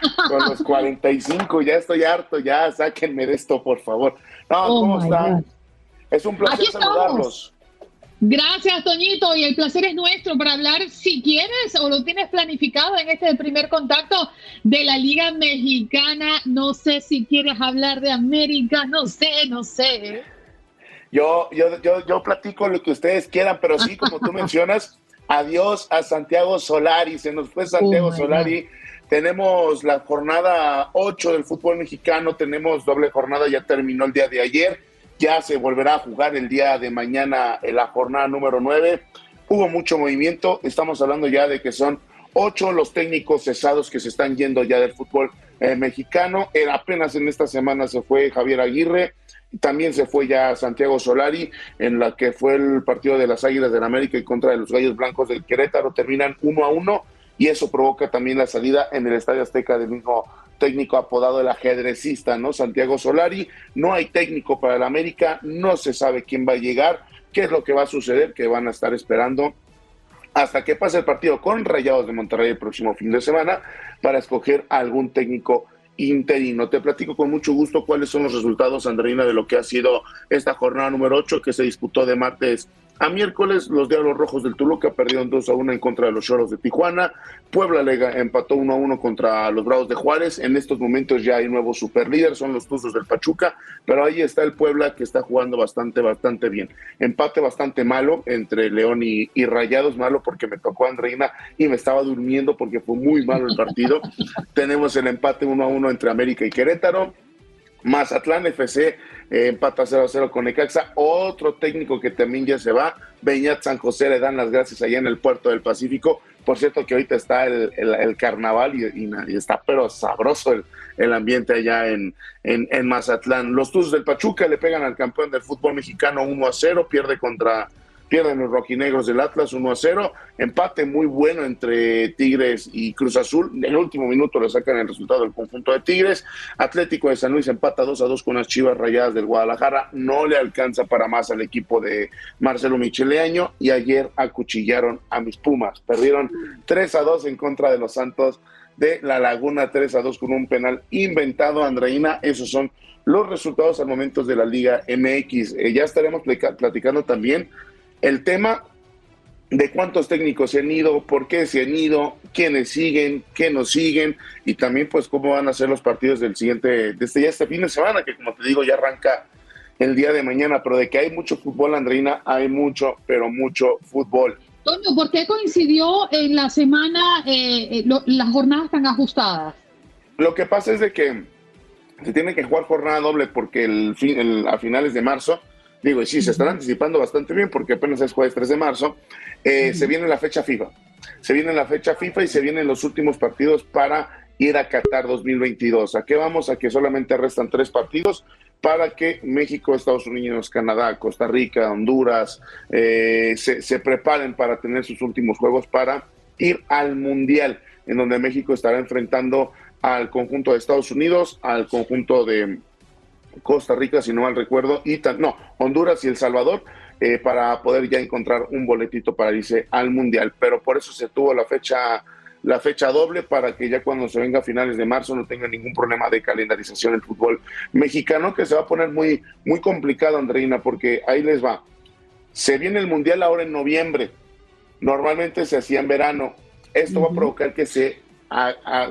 Speaker 10: los 45, ya estoy harto, ya sáquenme de esto, por favor. No, oh ¿cómo están? Es un placer saludarlos.
Speaker 4: Gracias, Toñito, y el placer es nuestro para hablar, si quieres o lo tienes planificado en este primer contacto de la Liga Mexicana. No sé si quieres hablar de América, no sé, no sé.
Speaker 10: Yo, yo, yo, yo platico lo que ustedes quieran, pero sí, como tú mencionas, adiós a Santiago Solari, se nos fue Santiago oh Solari. Tenemos la jornada 8 del fútbol mexicano, tenemos doble jornada, ya terminó el día de ayer ya se volverá a jugar el día de mañana en la jornada número 9. Hubo mucho movimiento, estamos hablando ya de que son ocho los técnicos cesados que se están yendo ya del fútbol eh, mexicano. Eh, apenas en esta semana se fue Javier Aguirre, también se fue ya Santiago Solari, en la que fue el partido de las Águilas del América y contra de los Gallos Blancos del Querétaro, terminan uno a uno y eso provoca también la salida en el Estadio Azteca del mismo técnico apodado el ajedrecista, ¿no? Santiago Solari. No hay técnico para el América, no se sabe quién va a llegar, qué es lo que va a suceder, que van a estar esperando hasta que pase el partido con Rayados de Monterrey el próximo fin de semana para escoger algún técnico interino. Te platico con mucho gusto cuáles son los resultados, Andreina, de lo que ha sido esta jornada número 8 que se disputó de martes a miércoles, los Diablos Rojos del Toluca perdieron 2 a 1 en contra de los Choros de Tijuana. Puebla Lega empató 1 a 1 contra los Bravos de Juárez. En estos momentos ya hay nuevos superlíderes, son los Tuzos del Pachuca, pero ahí está el Puebla que está jugando bastante, bastante bien. Empate bastante malo entre León y, y Rayados, malo porque me tocó Andreina y me estaba durmiendo porque fue muy malo el partido. Tenemos el empate 1 a 1 entre América y Querétaro. Mazatlán FC eh, empata 0 a 0 con Necaxa. Otro técnico que también ya se va, Beñat San José, le dan las gracias allá en el puerto del Pacífico. Por cierto que ahorita está el, carnaval y, está pero sabroso el, ambiente allá en, en, Mazatlán. Los Tuzos del Pachuca le pegan al campeón del fútbol mexicano 1 a 0, pierde contra
Speaker 11: pierden los rojinegros del Atlas 1 a 0, empate muy bueno entre Tigres y Cruz Azul, en el último minuto le sacan el resultado del conjunto de Tigres, Atlético de San Luis empata 2 a 2 con las Chivas Rayadas del Guadalajara, no le alcanza para más al equipo de Marcelo Micheleaño y ayer acuchillaron a mis Pumas, perdieron 3 a 2 en contra de los Santos de La Laguna 3 a 2 con un penal inventado, Andreina. Esos son los resultados al momento de la Liga MX. Eh, ya estaremos platicando también el tema de cuántos técnicos se han ido, por qué se han ido, quiénes siguen, qué nos siguen y también pues cómo van a ser los partidos del siguiente, desde ya este fin de semana, que como te digo ya arranca el día de mañana, pero de que hay mucho fútbol, Andreina, hay mucho, pero mucho fútbol.
Speaker 4: Toño, ¿por qué coincidió en la semana eh, eh, las jornadas tan ajustadas?
Speaker 11: Lo que pasa es de que se tiene que jugar jornada doble porque el, fin, a finales de marzo, digo, y sí, se están anticipando bastante bien porque apenas es jueves 3 de marzo, eh, se viene la fecha FIFA. Se viene la fecha FIFA y se vienen los últimos partidos para ir a Qatar 2022. ¿A qué vamos? A que solamente restan tres partidos para que México, Estados Unidos, Canadá, Costa Rica, Honduras eh, se, se, preparen para tener sus últimos juegos para ir al Mundial, en donde México estará enfrentando al conjunto de Estados Unidos, al conjunto de Costa Rica, si no mal recuerdo, y no, Honduras y El Salvador, eh, para poder ya encontrar un boletito para irse al Mundial. Pero por eso se tuvo la fecha la fecha doble para que ya cuando se venga a finales de marzo no tenga ningún problema de calendarización el fútbol mexicano, que se va a poner muy, muy complicado, Andreina, porque ahí les va. Se viene el Mundial ahora en noviembre. Normalmente se hacía en verano. Esto va a provocar que se,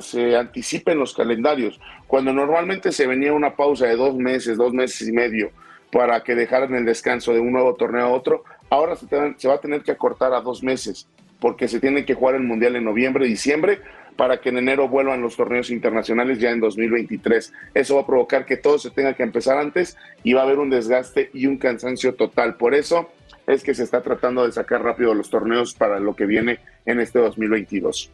Speaker 11: se anticipen los calendarios. Cuando normalmente se venía una pausa de dos meses, dos meses y medio, para que dejaran el descanso de un nuevo torneo a otro, ahora se, se va a tener que acortar a dos meses porque se tiene que jugar el Mundial en noviembre, diciembre, para que en enero vuelvan los torneos internacionales ya en 2023. Eso va a provocar que todo se tenga que empezar antes y va a haber un desgaste y un cansancio total. Por eso es que se está tratando de sacar rápido los torneos para lo que viene en este 2022.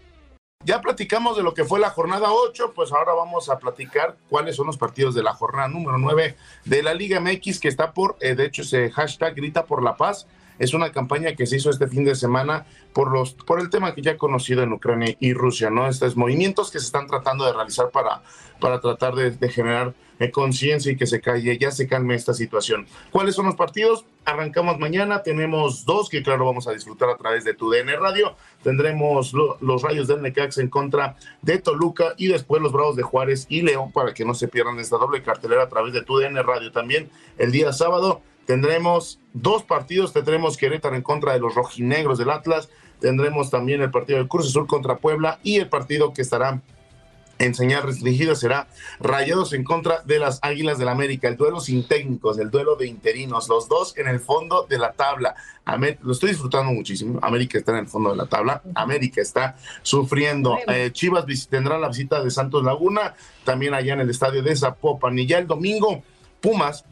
Speaker 10: Ya platicamos de lo que fue la jornada 8, pues ahora vamos a platicar cuáles son los partidos de la jornada número 9 de la Liga MX que está por, eh, de hecho, ese hashtag grita por la paz es una campaña que se hizo este fin de semana por, los, por el tema que ya he conocido en Ucrania y Rusia, ¿no? Estos movimientos que se están tratando de realizar para, para tratar de, generar eh, conciencia y que se calle, ya se calme esta situación. ¿Cuáles son los partidos? Arrancamos mañana, tenemos dos que claro vamos a disfrutar a través de tu DN Radio. Tendremos los rayos del Necax en contra de Toluca y después los Bravos de Juárez y León para que no se pierdan esta doble cartelera a través de tu DN Radio también el día sábado. Tendremos dos partidos, tendremos Querétaro en contra de los rojinegros del Atlas, tendremos también el partido del Cruz Azul contra Puebla y el partido que estará en señal restringida será Rayados en contra de las Águilas del América, el duelo sin técnicos, el duelo de interinos, los dos en el fondo de la tabla. lo estoy disfrutando muchísimo. América está en el fondo de la tabla, América está sufriendo. Eh, Chivas tendrá la visita de Santos Laguna, también allá en el estadio de Zapopan. Y ya el domingo, Pumas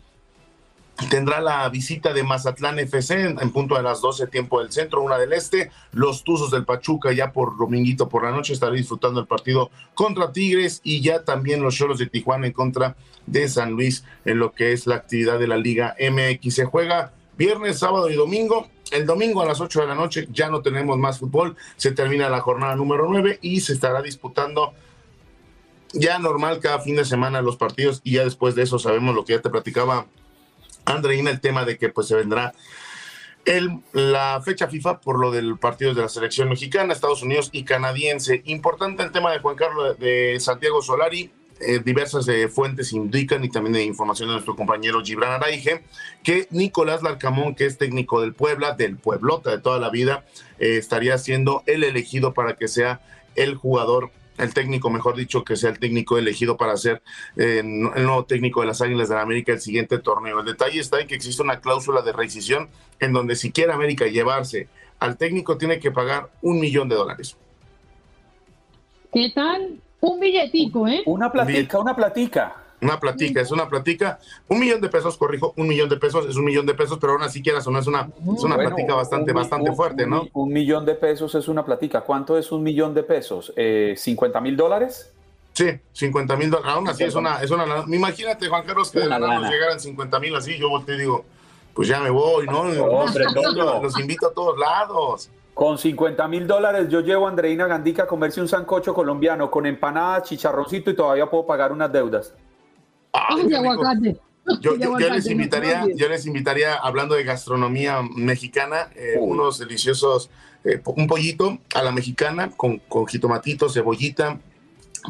Speaker 10: Tendrá la visita de Mazatlán FC en, punto de las 12 tiempo del centro, una del este. Los Tuzos del Pachuca ya por dominguito por la noche estarán disfrutando el partido contra Tigres y ya también los Cholos de Tijuana en contra de San Luis en lo que es la actividad de la Liga MX. Se juega viernes, sábado y domingo. El domingo a las 8 de la noche ya no tenemos más fútbol. Se termina la jornada número 9 y se estará disputando ya normal cada fin de semana los partidos y ya después de eso sabemos lo que ya te platicaba Andreina, el tema de que pues se vendrá la fecha FIFA por lo del partido de la selección mexicana, Estados Unidos y canadiense. Importante el tema de Juan Carlos de Santiago Solari. Eh, diversas eh, fuentes indican y también de información de nuestro compañero Gibran Araige que Nicolás Larcamón, que es técnico del Puebla, del Pueblota de toda la vida, eh, estaría siendo el elegido para que sea el jugador el técnico, mejor dicho, que sea el técnico elegido para ser eh, el nuevo técnico de las Águilas de la América el siguiente torneo. El detalle está en que existe una cláusula de rescisión en donde si quiere América llevarse al técnico tiene que pagar un millón de dólares.
Speaker 4: ¿Qué tal? Un billetico, ¿eh?
Speaker 3: Una platica, una platica.
Speaker 10: Una platica, es una platica, un millón de pesos, corrijo, un millón de pesos, es un millón de pesos, pero aún así quieras o no, es una, es una platica bastante, bastante fuerte, ¿no?
Speaker 3: Un, millón de pesos es una platica. ¿Cuánto es un millón de pesos? Eh, ¿50 mil dólares?
Speaker 10: Sí, 50 mil dólares. Aún así es una, es una. Imagínate, Juan Carlos, que de nos llegaran 50 mil así, yo te digo, pues ya me voy, ¿no? Hombre, los invito a todos lados.
Speaker 3: Con 50 mil dólares yo llevo a Andreina Gandica a comerse un sancocho colombiano con empanada, chicharroncito y todavía puedo pagar unas deudas.
Speaker 10: Ay, aguacate. Yo, les invitaría, yo les invitaría, hablando de gastronomía mexicana, eh, unos deliciosos, eh, un pollito a la mexicana con, con jitomatito, cebollita,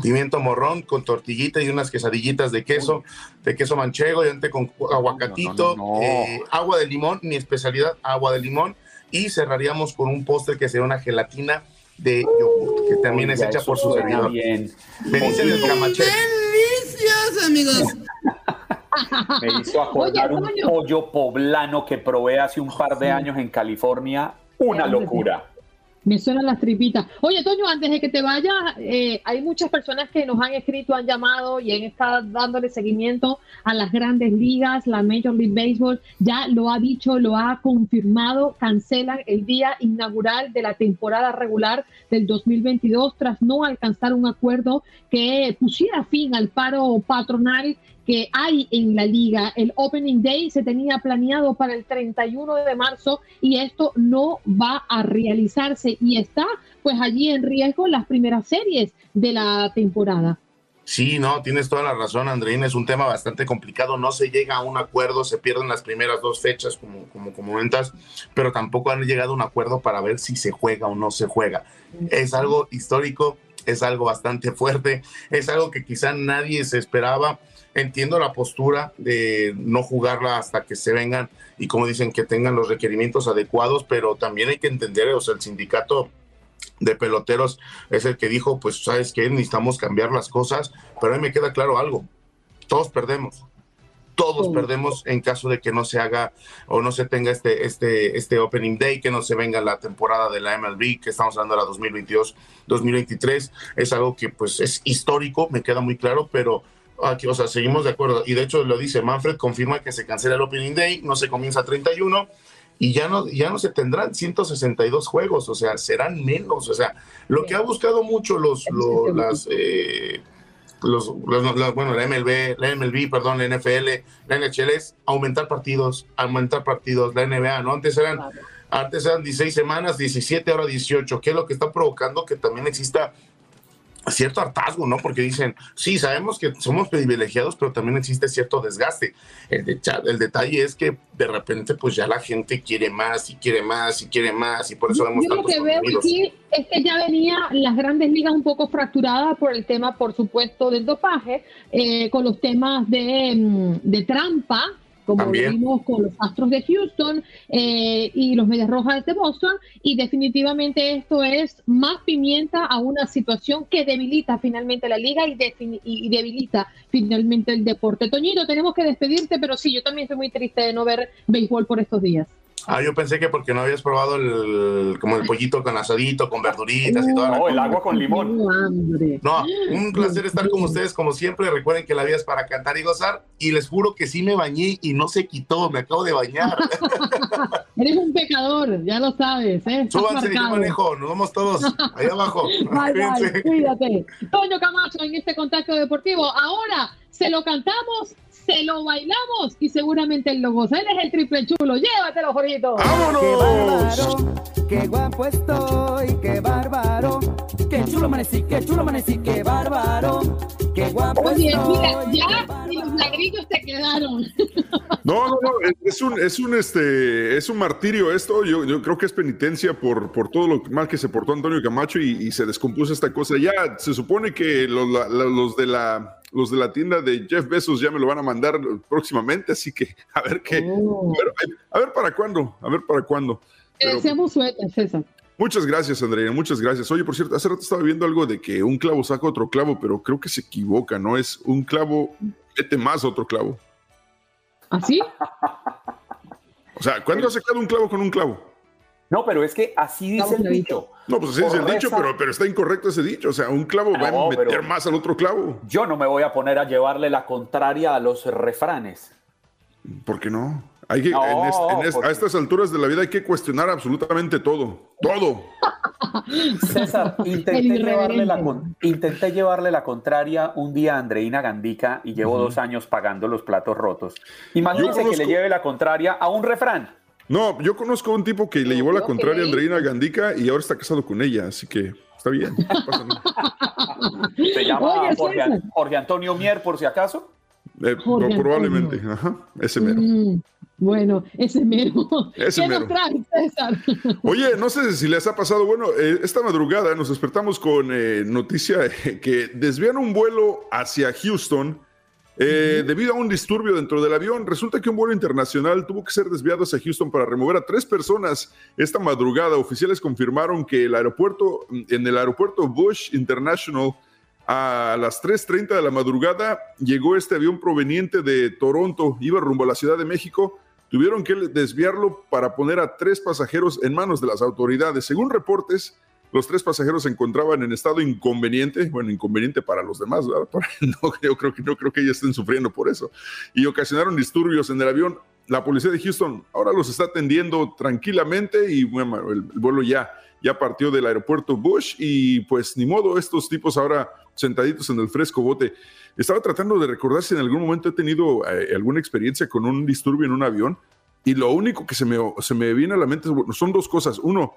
Speaker 10: pimiento morrón con tortillita y unas quesadillitas de queso, de queso manchego y ante con aguacatito, eh, agua de limón, mi especialidad, agua de limón y cerraríamos con un postre que sería una gelatina de yogur, que también es hecha por su servidor. Bien. Me dicen el camaché.
Speaker 12: ¡Delicios, amigos!
Speaker 3: Me hizo acordar un pollo poblano que probé hace un par de años en California. Una locura.
Speaker 4: Me suenan las tripitas. Oye, Toño, antes de que te vayas, eh, hay muchas personas que nos han escrito, han llamado y han estado dándole seguimiento a las grandes ligas, la Major League Baseball. Ya lo ha dicho, lo ha confirmado, cancelan el día inaugural de la temporada regular del 2022 tras no alcanzar un acuerdo que pusiera fin al paro patronal que hay en la liga. El Opening Day se tenía planeado para el 31 de marzo y esto no va a realizarse y está pues allí en riesgo las primeras series de la temporada.
Speaker 10: Sí, no, tienes toda la razón, Andreina, es un tema bastante complicado, no se llega a un acuerdo, se pierden las primeras dos fechas, como, como comentas, pero tampoco han llegado a un acuerdo para ver si se juega o no se juega. Es algo histórico, es algo bastante fuerte, es algo que quizá nadie se esperaba, Entiendo la postura de no jugarla hasta que se vengan y como dicen que tengan los requerimientos adecuados, pero también hay que entender, o sea, el sindicato de peloteros es el que dijo, pues sabes que necesitamos cambiar las cosas, pero a mí me queda claro algo, todos perdemos, todos perdemos en caso de que no se haga o no se tenga este, este, este opening day, que no se venga la temporada de la MLB, que estamos hablando de la 2022-2023, es algo que pues es histórico, me queda muy claro, pero Aquí, o sea, seguimos de acuerdo. Y de hecho lo dice Manfred, confirma que se cancela el Opening Day, no se comienza 31 y ya no, ya no se tendrán 162 juegos, o sea, serán menos. O sea, lo que ha buscado mucho los, las, eh, los, bueno, la MLB, la MLB, perdón, la NFL, la NHL es aumentar partidos, aumentar partidos, la NBA, ¿no? Antes eran, antes eran 16 semanas, 17, ahora 18, que es lo que está provocando que también exista cierto hartazgo, ¿no? Porque dicen, sí, sabemos que somos privilegiados, pero también existe cierto desgaste. El, el, detalle es que de repente, pues ya la gente quiere más y quiere más y quiere más, y por eso vemos
Speaker 4: Yo lo que veo aquí es que ya venía las grandes ligas un poco fracturadas por el tema, por supuesto, del dopaje, eh, con los temas de, mm, de trampa como lo vimos con los Astros de Houston eh, y los Medias Rojas de Boston, y definitivamente esto es más pimienta a una situación que debilita finalmente la liga y, y debilita finalmente el deporte. Toñito, tenemos que despedirte, pero sí, yo también estoy muy triste de no ver béisbol por estos días.
Speaker 10: Ah, yo pensé que porque no habías probado el, como el pollito con asadito, con verduritas y todo.
Speaker 3: No, el agua con limón.
Speaker 10: No, un placer estar con ustedes como siempre. Recuerden que la vida es para cantar y gozar. Y les juro que sí me bañé y no se quitó. Me acabo de bañar.
Speaker 4: Eres un pecador, ya lo sabes. ¿eh?
Speaker 10: Súbanse, yo manejo. Nos vemos todos ahí abajo.
Speaker 4: cuídate. Toño Camacho en este contacto deportivo. Ahora se lo cantamos se lo bailamos y seguramente él lo goza. Él es el triple chulo. Llévatelo, Jorgito.
Speaker 12: ¡Vámonos! ¡Qué bárbaro! ¡Qué guapo estoy! ¡Qué bárbaro! ¡Qué chulo amanecí! ¡Qué chulo amanecí! ¡Qué bárbaro! ¡Qué guapo Oye,
Speaker 4: estoy! mira, ya y los lagritos te quedaron.
Speaker 13: No, no, no, es un, es un, este, es un martirio esto. Yo, yo creo que es penitencia por, por todo lo mal que se portó Antonio Camacho y, se descompuso esta cosa. Ya se supone que los, los de la los de la tienda de Jeff Bezos ya me lo van a mandar próximamente, así que a ver qué, oh. a, ver, para cuándo, a ver para cuándo.
Speaker 4: deseamos suerte, César.
Speaker 13: Muchas gracias, Andrea, muchas gracias. Oye, por cierto, hace rato estaba viendo algo de que un clavo saca otro clavo, pero creo que se equivoca, ¿no? Es un clavo, mete más otro clavo.
Speaker 4: ¿Así?
Speaker 13: ¿Ah, o sea, ¿cuándo ha sacado un clavo con un clavo?
Speaker 3: No, pero es que así dice el dicho.
Speaker 13: No, pues así dice el dicho, pero, pero, está incorrecto ese dicho. O sea, un clavo va a meter más al otro clavo.
Speaker 3: Yo no me voy a poner a llevarle la contraria a los refranes.
Speaker 13: ¿Por qué no? Hay que,
Speaker 3: No,
Speaker 13: en es- en es-
Speaker 3: porque-
Speaker 13: a estas alturas de la vida hay que cuestionar absolutamente todo. Todo.
Speaker 3: César, intenté llevarle, la, intenté llevarle la contraria un día a Andreina Gandica y llevo dos años pagando los platos rotos. Imagínense que le lleve la contraria a un refrán.
Speaker 13: No, yo conozco a un tipo que le llevó la contraria a. Andreina Gandica y ahora está casado con ella, así que está bien. no pasa nada.
Speaker 3: Se llama
Speaker 4: Oye,
Speaker 3: Jorge. Jorge Antonio Mier, por si acaso.
Speaker 13: Eh, probablemente, ajá, ese mero.
Speaker 4: Mm, bueno, ese mero.
Speaker 13: Ese
Speaker 4: ¿Qué
Speaker 13: mero.
Speaker 4: nos trae, César?
Speaker 13: Oye, no sé si les ha pasado, bueno, eh, esta madrugada nos despertamos con eh, noticia que desvían un vuelo hacia Houston eh, debido a un disturbio dentro del avión. Resulta que un vuelo internacional tuvo que ser desviado hacia Houston para remover a tres personas esta madrugada. Oficiales confirmaron que el aeropuerto, en el aeropuerto Bush International, a las 3.30 de la madrugada llegó este avión proveniente de Toronto, iba rumbo a la Ciudad de México. Tuvieron que desviarlo para poner a tres pasajeros en manos de las autoridades. Según reportes, los tres pasajeros se encontraban en estado inconveniente, bueno, inconveniente para los demás, ¿verdad? No, yo creo que no creo que ellos estén sufriendo por eso. Y ocasionaron disturbios en el avión. La policía de Houston ahora los está atendiendo tranquilamente y bueno, el, el vuelo ya, ya partió del aeropuerto Bush y pues ni modo, estos tipos ahora sentaditos en el fresco bote. Estaba tratando de recordar si en algún momento he tenido eh, alguna experiencia con un disturbio en un avión y lo único que se me, se me viene a la mente son dos cosas. Uno,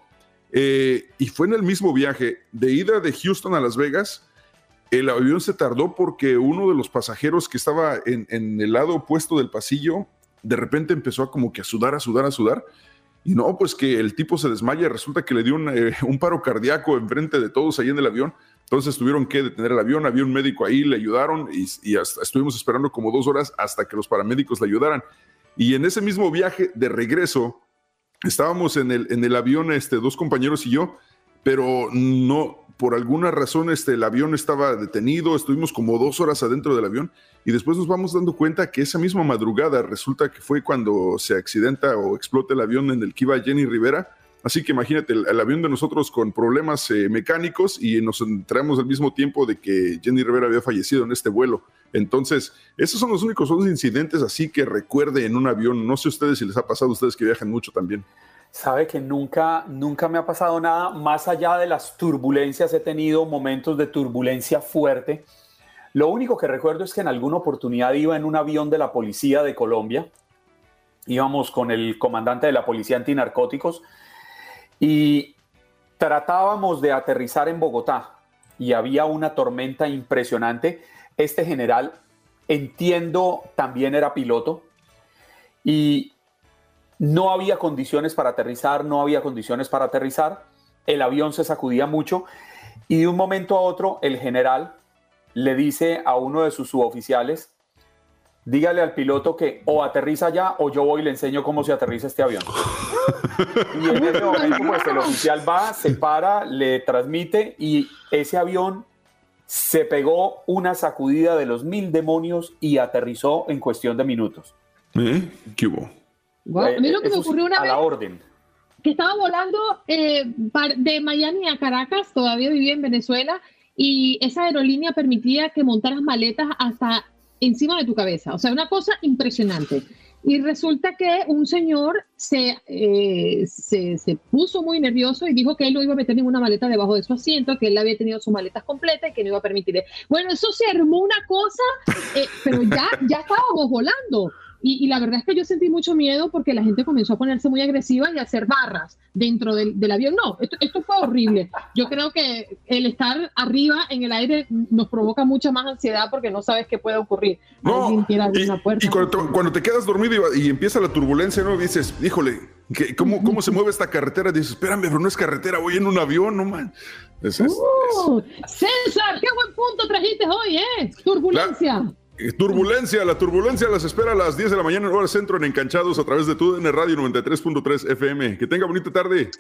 Speaker 13: eh, y fue en el mismo viaje de ida de Houston a Las Vegas. El avión se tardó porque uno de los pasajeros que estaba en, en el lado opuesto del pasillo, de repente empezó a como que a sudar, a sudar, a sudar. Y no, pues que el tipo se desmaya, resulta que le dio un, eh, un paro cardíaco enfrente de todos ahí en el avión. Entonces tuvieron que detener el avión, había un médico ahí, le ayudaron y, estuvimos esperando como dos horas hasta que los paramédicos le ayudaran. Y en ese mismo viaje de regreso, estábamos en el, en el avión, este, dos compañeros y yo, pero no, por alguna razón, este, el avión estaba detenido, estuvimos como dos horas adentro del avión y después nos vamos dando cuenta que esa misma madrugada resulta que fue cuando se accidenta o explota el avión en el que iba Jenny Rivera. Así que imagínate, el, el avión de nosotros con problemas eh, mecánicos y nos enteramos al mismo tiempo de que Jenny Rivera había fallecido en este vuelo. Entonces, esos son los únicos dos incidentes así que recuerde en un avión. No sé ustedes si les ha pasado a ustedes que viajan mucho también.
Speaker 3: Sabe que nunca, nunca me ha pasado nada. Más allá de las turbulencias, he tenido momentos de turbulencia fuerte. Lo único que recuerdo es que en alguna oportunidad iba en un avión de la policía de Colombia. Íbamos con el comandante de la policía antinarcóticos y tratábamos de aterrizar en Bogotá y había una tormenta impresionante. Este general, entiendo, también era piloto y no había condiciones para aterrizar, no había condiciones para aterrizar, el avión se sacudía mucho y de un momento a otro el general le dice a uno de sus suboficiales, dígale al piloto que o aterriza ya o yo voy y le enseño cómo se aterriza este avión. Y en ese momento pues el oficial va, se para, le transmite y ese avión se pegó una sacudida de los mil demonios y aterrizó en cuestión de minutos.
Speaker 13: ¿Eh? ¿Qué hubo?
Speaker 4: A mí lo que me ocurrió una
Speaker 3: a
Speaker 4: vez
Speaker 3: la orden.
Speaker 4: que estaba volando eh, de Miami a Caracas, todavía vivía en Venezuela, y esa aerolínea permitía que montaras maletas hasta encima de tu cabeza. O sea, una cosa impresionante. Y resulta que un señor se, eh, se, se puso muy nervioso y dijo que él no iba a meter ninguna maleta debajo de su asiento, que él había tenido sus maletas completas y que no iba a permitir. Bueno, eso se armó una cosa, eh, pero ya, ya estábamos volando. Y, y la verdad es que yo sentí mucho miedo porque la gente comenzó a ponerse muy agresiva y a hacer barras dentro del, del avión. No, esto, esto fue horrible. Yo creo que el estar arriba en el aire nos provoca mucha más ansiedad porque no sabes qué puede ocurrir. Quiere abrir una puerta.
Speaker 13: Y cuando te, cuando te quedas dormido y, y empieza la turbulencia, ¿no? Dices, híjole, ¿qué- cómo, ¿cómo se mueve esta carretera? Dices, espérame, pero no es carretera, voy en un avión, no man. Es- es-
Speaker 4: Uh, César, qué buen punto trajiste hoy, ¿eh? Turbulencia.
Speaker 13: Eh, Turbulencia, la turbulencia las espera a las 10 de la mañana en hora centro en Encanchados a través de tu Radio 93.3 FM. Que tenga bonita tarde.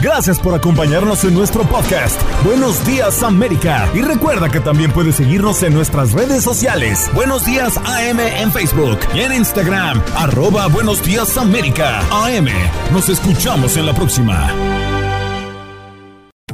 Speaker 9: Gracias por acompañarnos en nuestro podcast. Buenos días América. Y recuerda que también puedes seguirnos en nuestras redes sociales. Buenos días AM en Facebook y en Instagram. Arroba Buenos días América. AM. Nos escuchamos en la próxima.